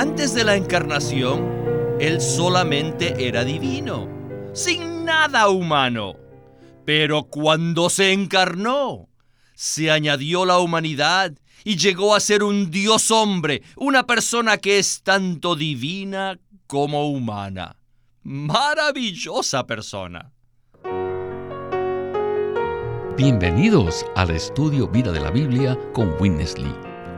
Antes de la encarnación, Él solamente era divino, sin nada humano. Pero cuando se encarnó, se añadió la humanidad y llegó a ser un Dios hombre, una persona que es tanto divina como humana. Maravillosa persona. Bienvenidos al estudio Vida de la Biblia con Witness Lee.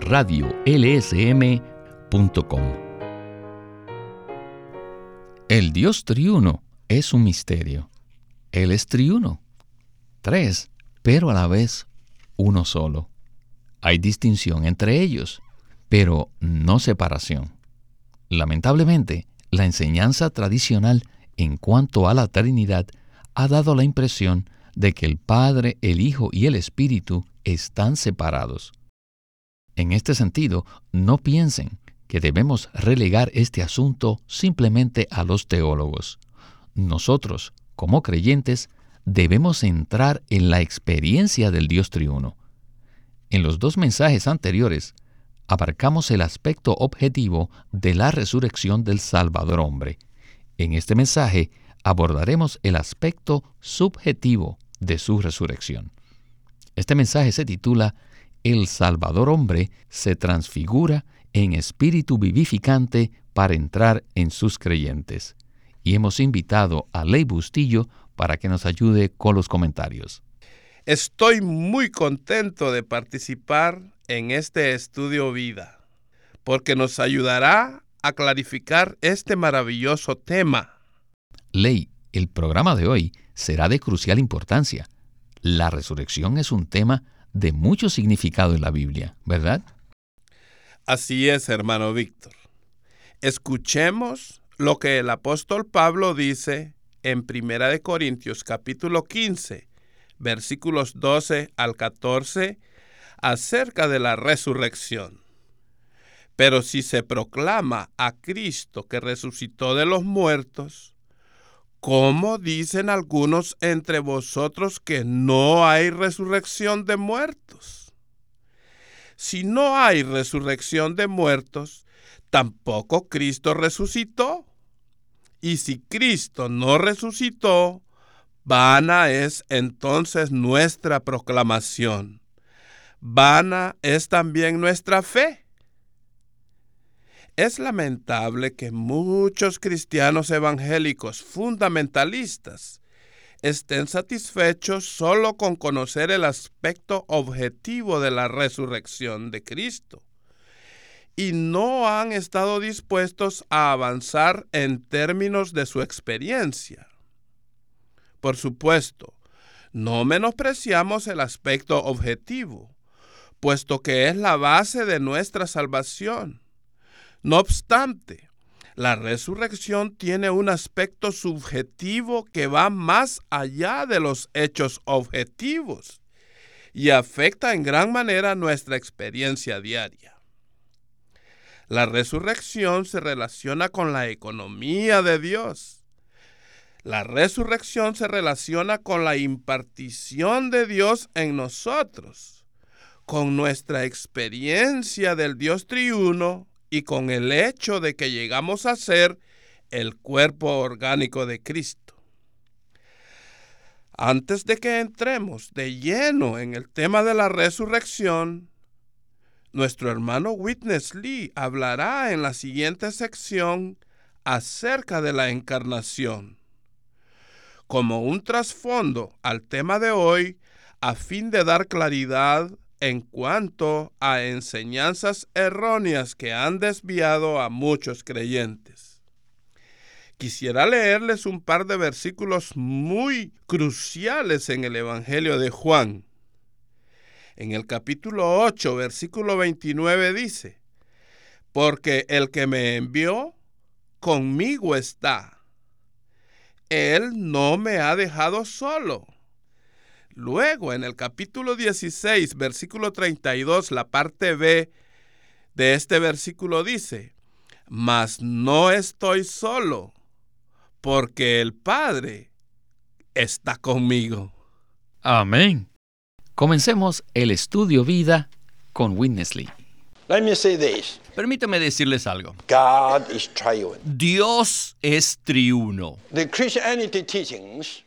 radiolsm.com. El Dios triuno es un misterio. Él es triuno. Tres, pero a la vez uno solo. Hay distinción entre ellos, pero no separación. Lamentablemente, la enseñanza tradicional en cuanto a la Trinidad ha dado la impresión de que el Padre, el Hijo y el Espíritu están separados. En este sentido, no piensen que debemos relegar este asunto simplemente a los teólogos. Nosotros, como creyentes, debemos entrar en la experiencia del Dios triuno. En los dos mensajes anteriores, abarcamos el aspecto objetivo de la resurrección del Salvador hombre. En este mensaje abordaremos el aspecto subjetivo de su resurrección. Este mensaje se titula El Salvador hombre se transfigura en espíritu vivificante para entrar en sus creyentes. Y hemos invitado a Ley Bustillo para que nos ayude con los comentarios. Estoy muy contento de participar en este estudio vida, porque nos ayudará a clarificar este maravilloso tema. Ley, el programa de hoy será de crucial importancia. La resurrección es un tema de mucho significado en la Biblia, ¿verdad? Así es, hermano Víctor. Escuchemos lo que el apóstol Pablo dice en Primera de Corintios capítulo 15, versículos 12 al 14 acerca de la resurrección. Pero si se proclama a Cristo que resucitó de los muertos, ¿cómo dicen algunos entre vosotros que no hay resurrección de muertos? Si no hay resurrección de muertos, tampoco Cristo resucitó. Y si Cristo no resucitó, vana es entonces nuestra proclamación vana es también nuestra fe. Es lamentable que muchos cristianos evangélicos fundamentalistas estén satisfechos solo con conocer el aspecto objetivo de la resurrección de Cristo y no han estado dispuestos a avanzar en términos de su experiencia. Por supuesto, no menospreciamos el aspecto objetivo, puesto que es la base de nuestra salvación. No obstante, la resurrección tiene un aspecto subjetivo que va más allá de los hechos objetivos y afecta en gran manera nuestra experiencia diaria. La resurrección se relaciona con la economía de Dios. La resurrección se relaciona con la impartición de Dios en nosotros con nuestra experiencia del Dios triuno y con el hecho de que llegamos a ser el cuerpo orgánico de Cristo. Antes de que entremos de lleno en el tema de la resurrección, nuestro hermano Witness Lee hablará en la siguiente sección acerca de la encarnación. Como un trasfondo al tema de hoy, a fin de dar claridad en cuanto a enseñanzas erróneas que han desviado a muchos creyentes. Quisiera leerles un par de versículos muy cruciales en el Evangelio de Juan. En el capítulo 8, versículo 29 dice, porque el que me envió conmigo está. Él no me ha dejado solo. Luego, en el capítulo 16, versículo 32, la parte B de este versículo dice, mas no estoy solo, porque el Padre está conmigo. Amén. Comencemos el estudio vida con Witness Lee. Let me say this. Permítame decirles algo. God is triune. Dios es triuno. The Christianity teachings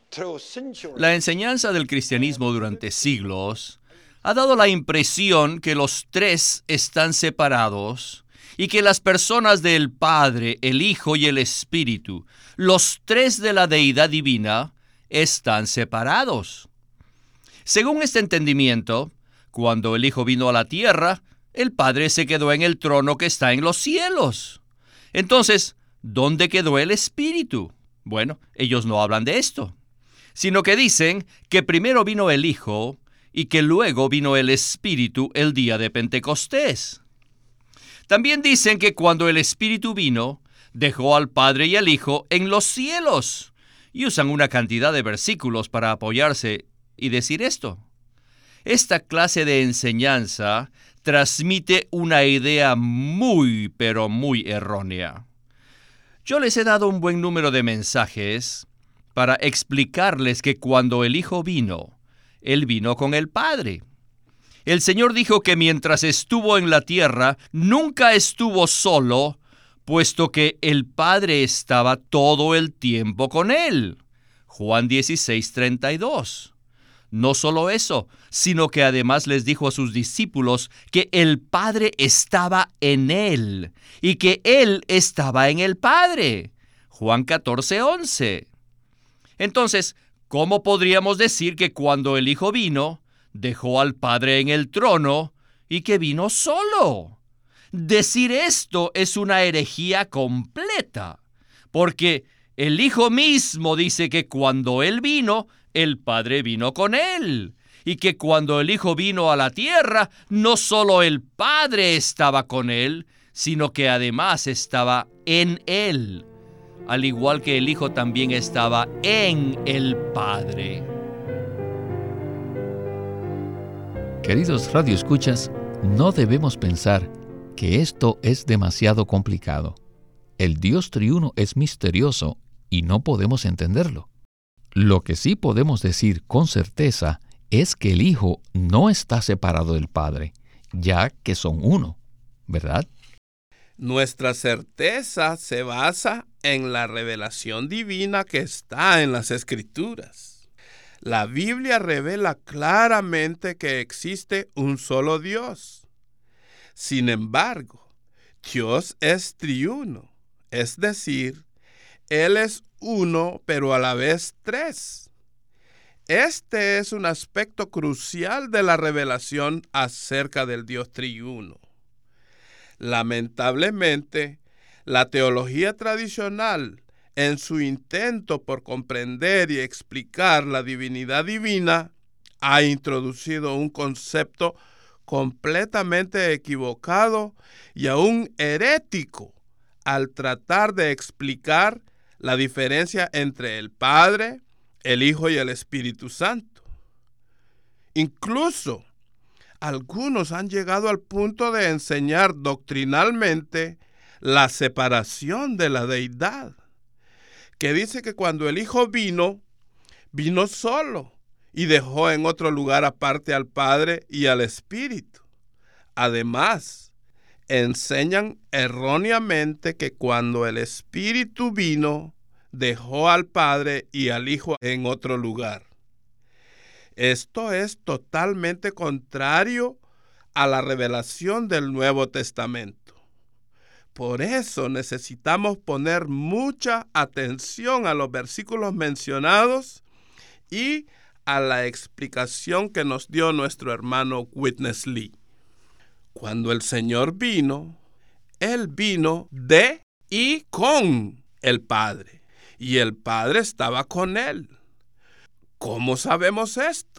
La enseñanza del cristianismo durante siglos ha dado la impresión que los tres están separados y que las personas del Padre, el Hijo y el Espíritu, los tres de la deidad divina, están separados. Según este entendimiento, cuando el Hijo vino a la tierra, el Padre se quedó en el trono que está en los cielos. Entonces, ¿dónde quedó el Espíritu? Bueno, ellos no hablan de esto, sino que dicen que primero vino el Hijo y que luego vino el Espíritu el día de Pentecostés. También dicen que cuando el Espíritu vino, dejó al Padre y al Hijo en los cielos. Y usan una cantidad de versículos para apoyarse y decir esto. Esta clase de enseñanza transmite una idea muy, pero muy errónea. Yo les he dado un buen número de mensajes para explicarles que cuando el Hijo vino, Él vino con el Padre. El Señor dijo que mientras estuvo en la tierra, nunca estuvo solo, puesto que el Padre estaba todo el tiempo con Él. Juan 16, 32. No solo eso, sino que además les dijo a sus discípulos que el Padre estaba en Él y que Él estaba en el Padre. Juan 14, 11. Entonces, ¿cómo podríamos decir que cuando el Hijo vino, dejó al Padre en el trono y que vino solo? Decir esto es una herejía completa, porque el Hijo mismo dice que cuando Él vino, el Padre vino con Él, y que cuando el Hijo vino a la tierra, no solo el Padre estaba con Él, sino que además estaba en Él, al igual que el Hijo también estaba en el Padre. Queridos radioescuchas, no debemos pensar que esto es demasiado complicado. El Dios triuno es misterioso y no podemos entenderlo. Lo que sí podemos decir con certeza es que el Hijo no está separado del Padre, ya que son uno, ¿verdad? Nuestra certeza se basa en la revelación divina que está en las Escrituras. La Biblia revela claramente que existe un solo Dios. Sin embargo, Dios es triuno, es decir, Él es uno, pero a la vez tres. Este es un aspecto crucial de la revelación acerca del Dios triuno. Lamentablemente, la teología tradicional, en su intento por comprender y explicar la divinidad divina, ha introducido un concepto completamente equivocado y aún herético al tratar de explicar la diferencia entre el Padre, el Hijo y el Espíritu Santo. Incluso algunos han llegado al punto de enseñar doctrinalmente la separación de la deidad, que dice que cuando el Hijo vino, vino solo y dejó en otro lugar aparte al Padre y al Espíritu. Además, enseñan erróneamente que cuando el Espíritu vino, dejó al Padre y al Hijo en otro lugar. Esto es totalmente contrario a la revelación del Nuevo Testamento. Por eso necesitamos poner mucha atención a los versículos mencionados y a la explicación que nos dio nuestro hermano Witness Lee. Cuando el Señor vino, Él vino de y con el Padre, y el Padre estaba con Él. ¿Cómo sabemos esto?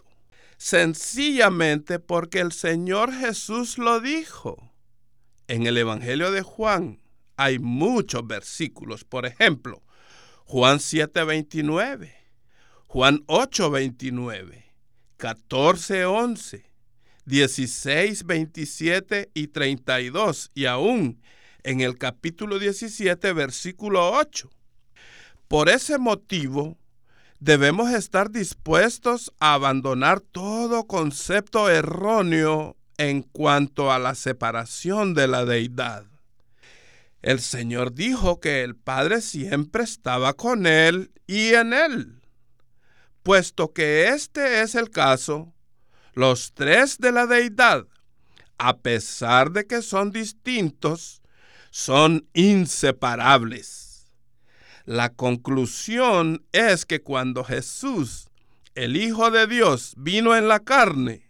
Sencillamente porque el Señor Jesús lo dijo. En el Evangelio de Juan, hay muchos versículos. Por ejemplo, Juan 7:29, Juan 8:29, 14:11, 16, 27 y 32 y aún en el capítulo 17, versículo 8. Por ese motivo, debemos estar dispuestos a abandonar todo concepto erróneo en cuanto a la separación de la deidad. El Señor dijo que el Padre siempre estaba con Él y en Él. Puesto que este es el caso, los tres de la deidad, a pesar de que son distintos, son inseparables. La conclusión es que cuando Jesús, el Hijo de Dios, vino en la carne,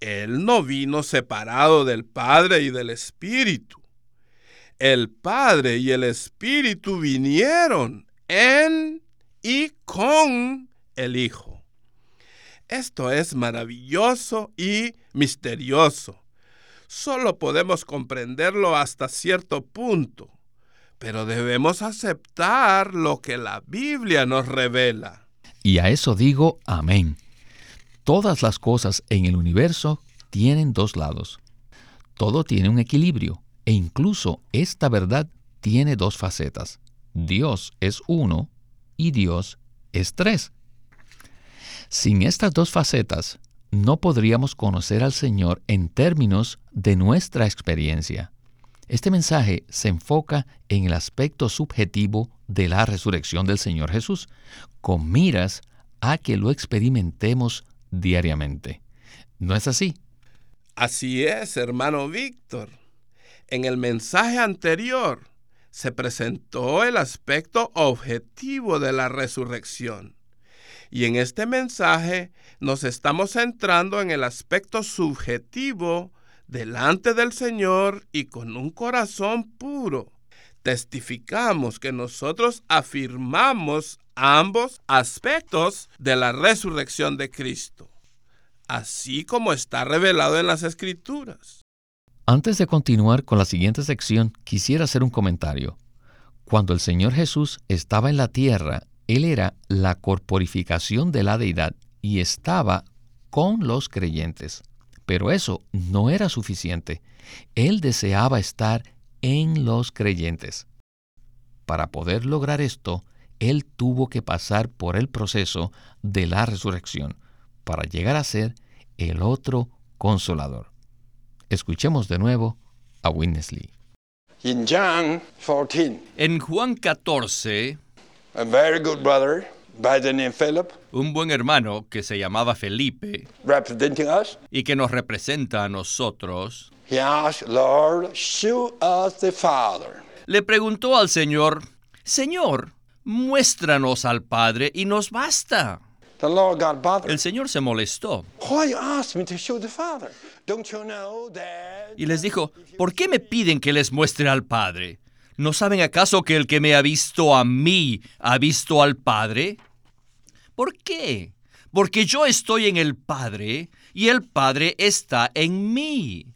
Él no vino separado del Padre y del Espíritu. El Padre y el Espíritu vinieron en y con el Hijo. Esto es maravilloso y misterioso. Solo podemos comprenderlo hasta cierto punto, pero debemos aceptar lo que la Biblia nos revela. Y a eso digo amén. Todas las cosas en el universo tienen dos lados. Todo tiene un equilibrio, e incluso esta verdad tiene dos facetas. Dios es uno y Dios es tres. Sin estas dos facetas, no podríamos conocer al Señor en términos de nuestra experiencia. Este mensaje se enfoca en el aspecto subjetivo de la resurrección del Señor Jesús, con miras a que lo experimentemos diariamente. ¿No es así? Así es, hermano Víctor. En el mensaje anterior se presentó el aspecto objetivo de la resurrección. Y en este mensaje nos estamos centrando en el aspecto subjetivo delante del Señor y con un corazón puro. Testificamos que nosotros afirmamos ambos aspectos de la resurrección de Cristo, así como está revelado en las Escrituras. Antes de continuar con la siguiente sección, quisiera hacer un comentario. Cuando el Señor Jesús estaba en la tierra, Él era la corporificación de la deidad y estaba con los creyentes. Pero eso no era suficiente. Él deseaba estar en los creyentes. Para poder lograr esto, Él tuvo que pasar por el proceso de la resurrección para llegar a ser el otro consolador. Escuchemos de nuevo a John 14, En Juan 14, a very good brother by the name Philip, un buen hermano que se llamaba Felipe representing us, y que nos representa a nosotros, he asked, Lord, show us the Father. le preguntó al Señor, Señor, muéstranos al Padre y nos basta. The Lord got bothered. El Señor se molestó Why you ask me to show the Father? Don't you know that? y les dijo, ¿por qué me piden que les muestre al Padre? ¿No saben acaso que el que me ha visto a mí ha visto al Padre? ¿Por qué? Porque yo estoy en el Padre y el Padre está en mí.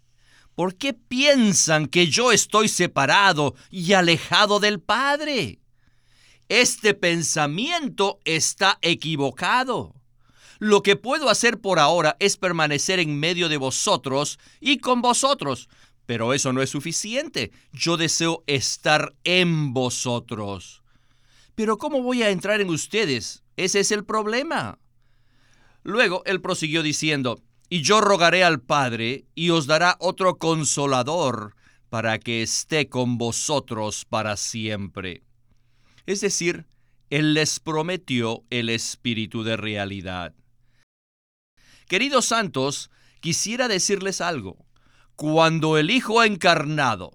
¿Por qué piensan que yo estoy separado y alejado del Padre? Este pensamiento está equivocado. Lo que puedo hacer por ahora es permanecer en medio de vosotros y con vosotros, pero eso no es suficiente. Yo deseo estar en vosotros. Pero ¿cómo voy a entrar en ustedes? Ese es el problema. Luego él prosiguió diciendo, y yo rogaré al Padre, y os dará otro consolador, para que esté con vosotros para siempre. Es decir, Él les prometió el espíritu de realidad. Queridos santos, quisiera decirles algo. Cuando el Hijo encarnado,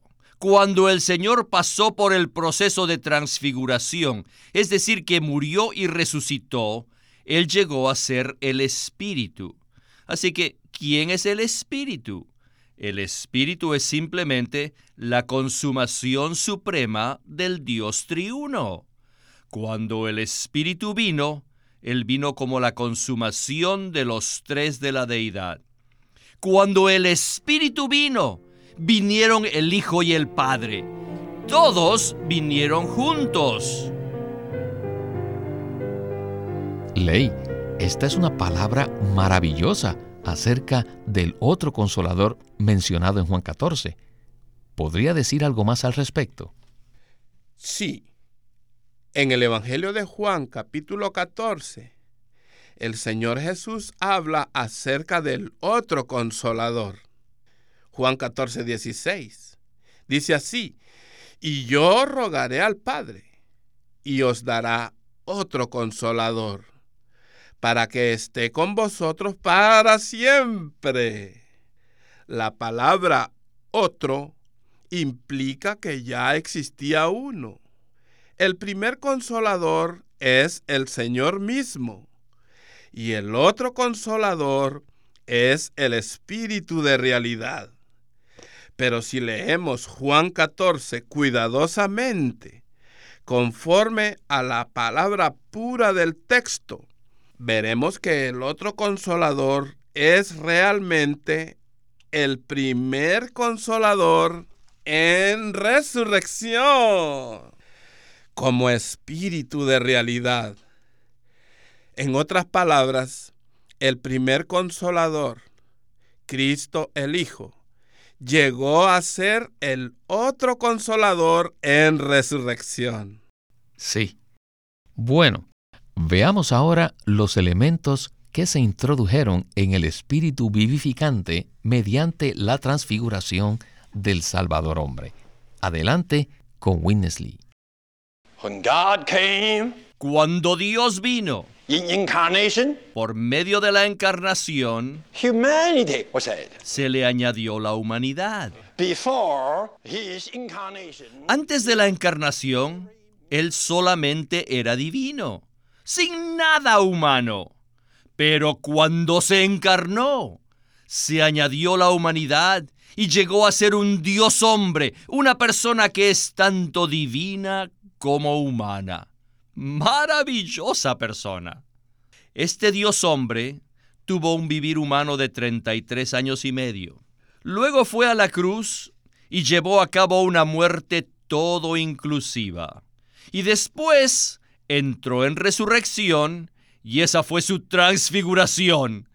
cuando el Señor pasó por el proceso de transfiguración, es decir, que murió y resucitó, Él llegó a ser el Espíritu. Así que, ¿quién es el Espíritu? El Espíritu es simplemente la consumación suprema del Dios triuno. Cuando el Espíritu vino, Él vino como la consumación de los tres de la deidad. Cuando el Espíritu vino, vinieron el Hijo y el Padre. todos vinieron juntos. Ley, esta es una palabra maravillosa acerca del otro consolador mencionado en Juan 14. ¿Podría decir algo más al respecto? Sí. En el Evangelio de Juan capítulo 14, el Señor Jesús habla acerca del otro consolador. Juan 14, 16. Dice así, y yo rogaré al Padre, y os dará otro consolador, para que esté con vosotros para siempre. La palabra otro implica que ya existía uno. El primer consolador es el Señor mismo y el otro consolador es el Espíritu de realidad. Pero si leemos Juan 14 cuidadosamente, conforme a la palabra pura del texto, veremos que el otro consolador es realmente el primer consolador en resurrección, como espíritu de realidad. En otras palabras, el primer consolador, Cristo el Hijo, llegó a ser el otro consolador en resurrección. Sí. Bueno, veamos ahora los elementos que se introdujeron en el espíritu vivificante mediante la transfiguración del Salvador hombre. Adelante con came Cuando Dios vino in incarnation, por medio de la encarnación, humanity was added. se le añadió la humanidad. Before his incarnation, Antes de la encarnación, Él solamente era divino, sin nada humano. Pero cuando se encarnó, se añadió la humanidad y llegó a ser un Dios hombre, una persona que es tanto divina como humana. Maravillosa persona. Este Dios hombre tuvo un vivir humano de 33 años y medio. Luego fue a la cruz y llevó a cabo una muerte todo inclusiva. Y después entró en resurrección y esa fue su transfiguración.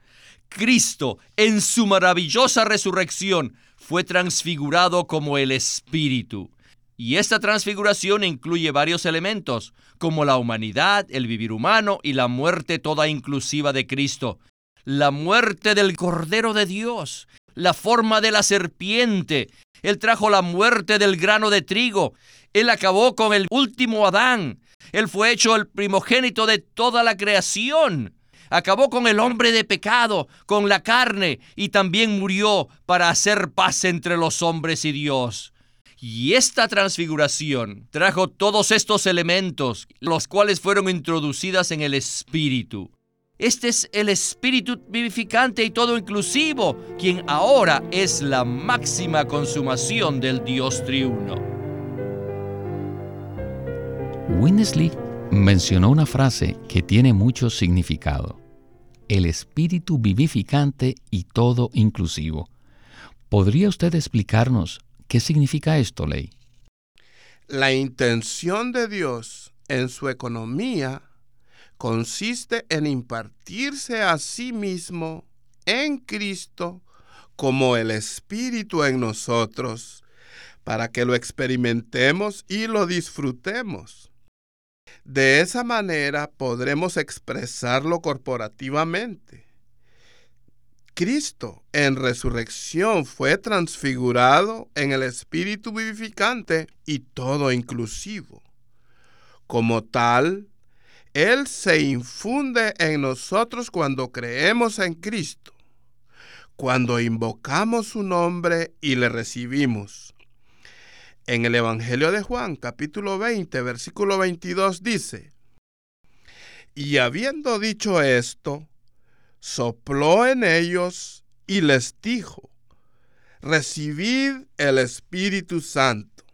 Cristo, en su maravillosa resurrección, fue transfigurado como el Espíritu. Y esta transfiguración incluye varios elementos, como la humanidad, el vivir humano y la muerte toda inclusiva de Cristo. La muerte del Cordero de Dios, la forma de la serpiente. Él trajo la muerte del grano de trigo. Él acabó con el último Adán. Él fue hecho el primogénito de toda la creación. Acabó con el hombre de pecado, con la carne, y también murió para hacer paz entre los hombres y Dios. Y esta transfiguración trajo todos estos elementos, los cuales fueron introducidas en el Espíritu. Este es el Espíritu vivificante y todo inclusivo, quien ahora es la máxima consumación del Dios triuno. Winnesley mencionó una frase que tiene mucho significado. El espíritu vivificante y todo inclusivo. ¿Podría usted explicarnos qué significa esto, Ley? La intención de Dios en su economía consiste en impartirse a sí mismo en Cristo como el Espíritu en nosotros, para que lo experimentemos y lo disfrutemos. De esa manera podremos expresarlo corporativamente. Cristo en resurrección fue transfigurado en el Espíritu vivificante y todo inclusivo. Como tal, Él se infunde en nosotros cuando creemos en Cristo, cuando invocamos su nombre y le recibimos. En el Evangelio de Juan, capítulo 20, versículo 22 dice, Y habiendo dicho esto, sopló en ellos y les dijo, recibid el Espíritu Santo.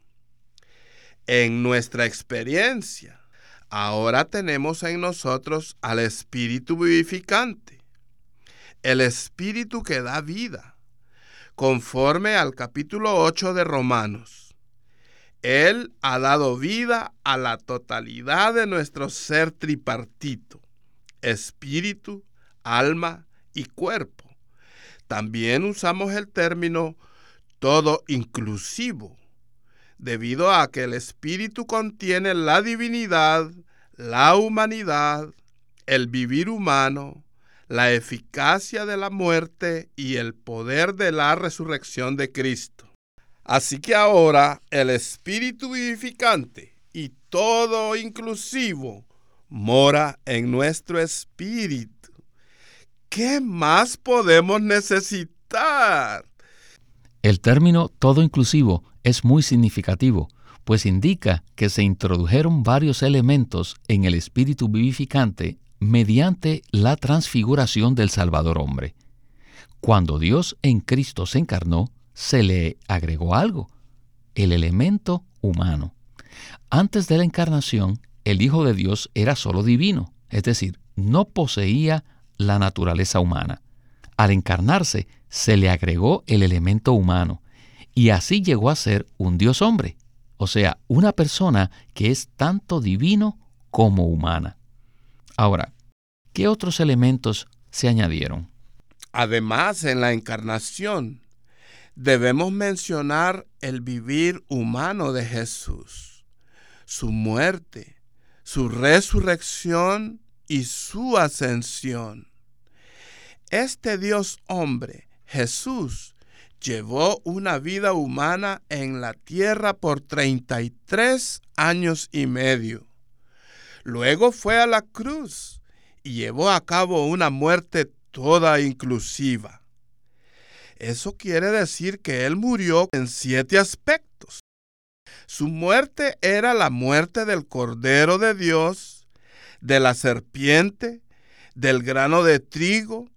En nuestra experiencia, ahora tenemos en nosotros al Espíritu vivificante, el Espíritu que da vida, conforme al capítulo 8 de Romanos. Él ha dado vida a la totalidad de nuestro ser tripartito, espíritu, alma y cuerpo. También usamos el término todo inclusivo, debido a que el espíritu contiene la divinidad, la humanidad, el vivir humano, la eficacia de la muerte y el poder de la resurrección de Cristo. Así que ahora el Espíritu vivificante y todo inclusivo mora en nuestro espíritu. ¿Qué más podemos necesitar? El término todo inclusivo es muy significativo, pues indica que se introdujeron varios elementos en el espíritu vivificante mediante la transfiguración del Salvador hombre. Cuando Dios en Cristo se encarnó, se le agregó algo, el elemento humano. Antes de la encarnación, el Hijo de Dios era solo divino, es decir, no poseía la naturaleza humana. Al encarnarse, se le agregó el elemento humano, y así llegó a ser un Dios hombre, o sea, una persona que es tanto divino como humana. Ahora, ¿qué otros elementos se añadieron? Además, en la encarnación, debemos mencionar el vivir humano de Jesús, su muerte, su resurrección y su ascensión. Este Dios hombre, Jesús, llevó una vida humana en la tierra por 33 años y medio. Luego fue a la cruz y llevó a cabo una muerte toda inclusiva. Eso quiere decir que Él murió en siete aspectos. Su muerte era la muerte del Cordero de Dios, de la serpiente, del grano de trigo,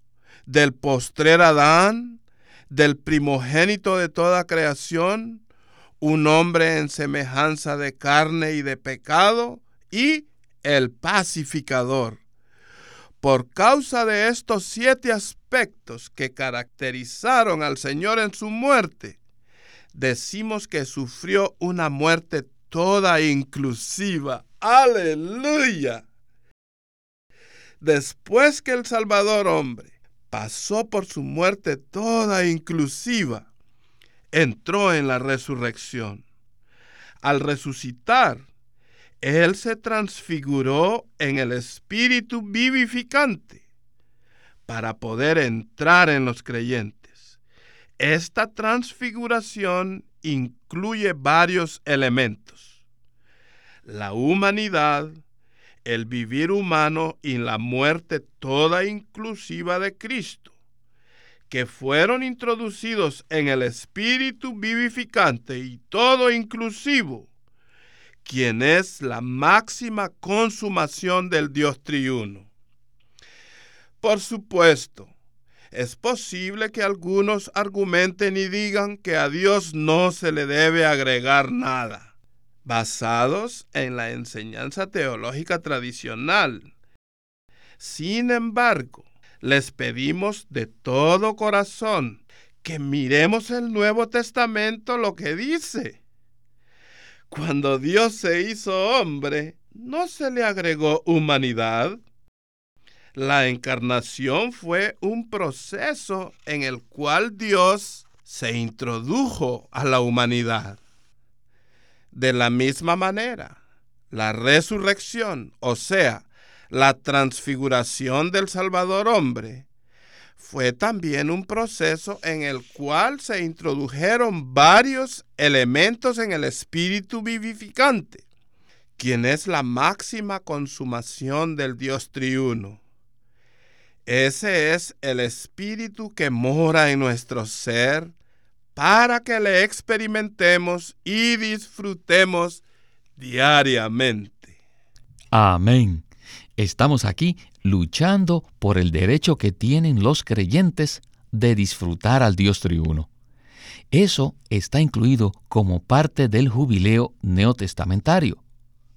del postrer Adán, del primogénito de toda creación, un hombre en semejanza de carne y de pecado, y el pacificador. Por causa de estos siete aspectos que caracterizaron al Señor en su muerte, decimos que sufrió una muerte toda inclusiva. Aleluya. Después que el Salvador hombre pasó por su muerte toda inclusiva, entró en la resurrección. Al resucitar, él se transfiguró en el espíritu vivificante para poder entrar en los creyentes. Esta transfiguración incluye varios elementos. La humanidad, el vivir humano y la muerte toda inclusiva de Cristo, que fueron introducidos en el espíritu vivificante y todo inclusivo quien es la máxima consumación del Dios triuno. Por supuesto, es posible que algunos argumenten y digan que a Dios no se le debe agregar nada, basados en la enseñanza teológica tradicional. Sin embargo, les pedimos de todo corazón que miremos el Nuevo Testamento lo que dice cuando Dios se hizo hombre, ¿no se le agregó humanidad? La encarnación fue un proceso en el cual Dios se introdujo a la humanidad. De la misma manera, la resurrección, o sea, la transfiguración del Salvador hombre, fue también un proceso en el cual se introdujeron varios elementos en el espíritu vivificante, quien es la máxima consumación del Dios triuno. Ese es el espíritu que mora en nuestro ser para que le experimentemos y disfrutemos diariamente. Amén. Estamos aquí luchando por el derecho que tienen los creyentes de disfrutar al Dios triuno. Eso está incluido como parte del jubileo neotestamentario.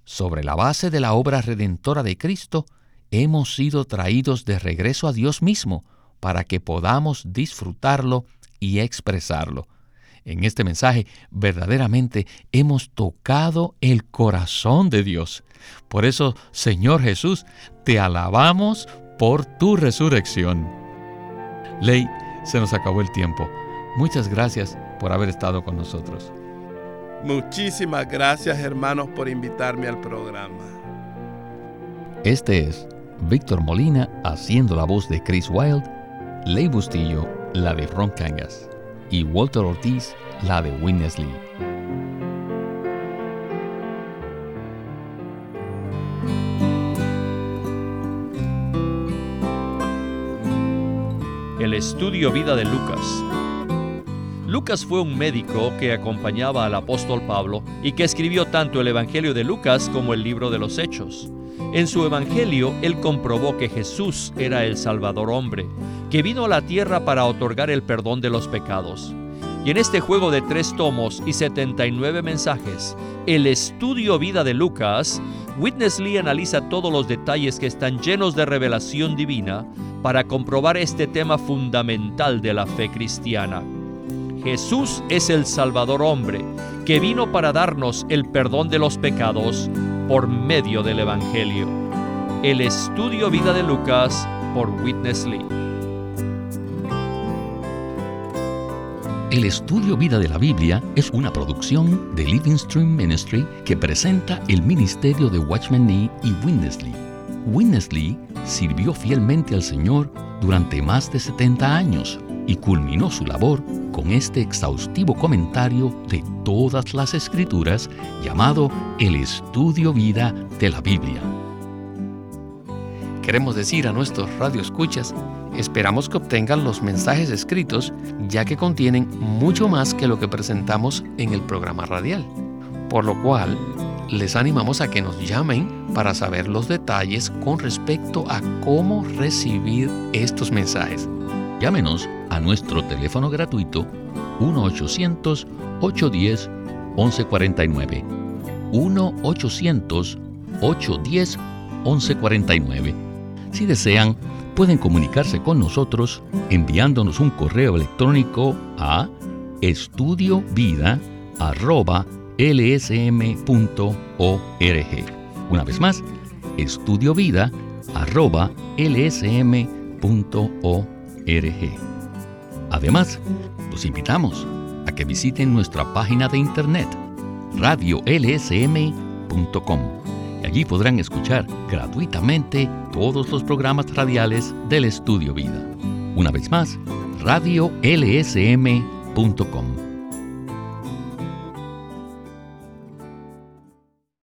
Sobre la base de la obra redentora de Cristo, hemos sido traídos de regreso a Dios mismo para que podamos disfrutarlo y expresarlo. En este mensaje verdaderamente hemos tocado el corazón de Dios. Por eso, Señor Jesús, te alabamos por tu resurrección. Ley, se nos acabó el tiempo. Muchas gracias por haber estado con nosotros. Muchísimas gracias hermanos por invitarme al programa. Este es Víctor Molina haciendo la voz de Chris Wilde, Ley Bustillo la de Ron Cangas y Walter Ortiz la de Witness Lee. El estudio vida de Lucas. Lucas fue un médico que acompañaba al apóstol Pablo y que escribió tanto el Evangelio de Lucas como el libro de los Hechos. En su Evangelio, él comprobó que Jesús era el Salvador hombre, que vino a la tierra para otorgar el perdón de los pecados. Y en este juego de tres tomos y 79 mensajes, el estudio vida de Lucas, Witness Lee analiza todos los detalles que están llenos de revelación divina para comprobar este tema fundamental de la fe cristiana. Jesús es el Salvador hombre, que vino para darnos el perdón de los pecados por medio del Evangelio. El estudio vida de Lucas por Witness Lee. El estudio Vida de la Biblia es una producción de Living Stream Ministry que presenta el ministerio de Watchman Nee y Witness Lee. Witness Lee sirvió fielmente al Señor durante más de 70 años y culminó su labor con este exhaustivo comentario de todas las escrituras llamado El Estudio Vida de la Biblia. Queremos decir a nuestros radioescuchas Esperamos que obtengan los mensajes escritos ya que contienen mucho más que lo que presentamos en el programa radial. Por lo cual, les animamos a que nos llamen para saber los detalles con respecto a cómo recibir estos mensajes. Llámenos a nuestro teléfono gratuito 1-800-810-1149. 1-800-810-1149. Si desean, pueden comunicarse con nosotros enviándonos un correo electrónico a estudiovida.lsm.org. Una vez más, estudiovida.lsm.org. Además, los invitamos a que visiten nuestra página de internet radiolsm.com Allí podrán escuchar gratuitamente todos los programas radiales del Estudio Vida. Una vez más, radiolsm.com.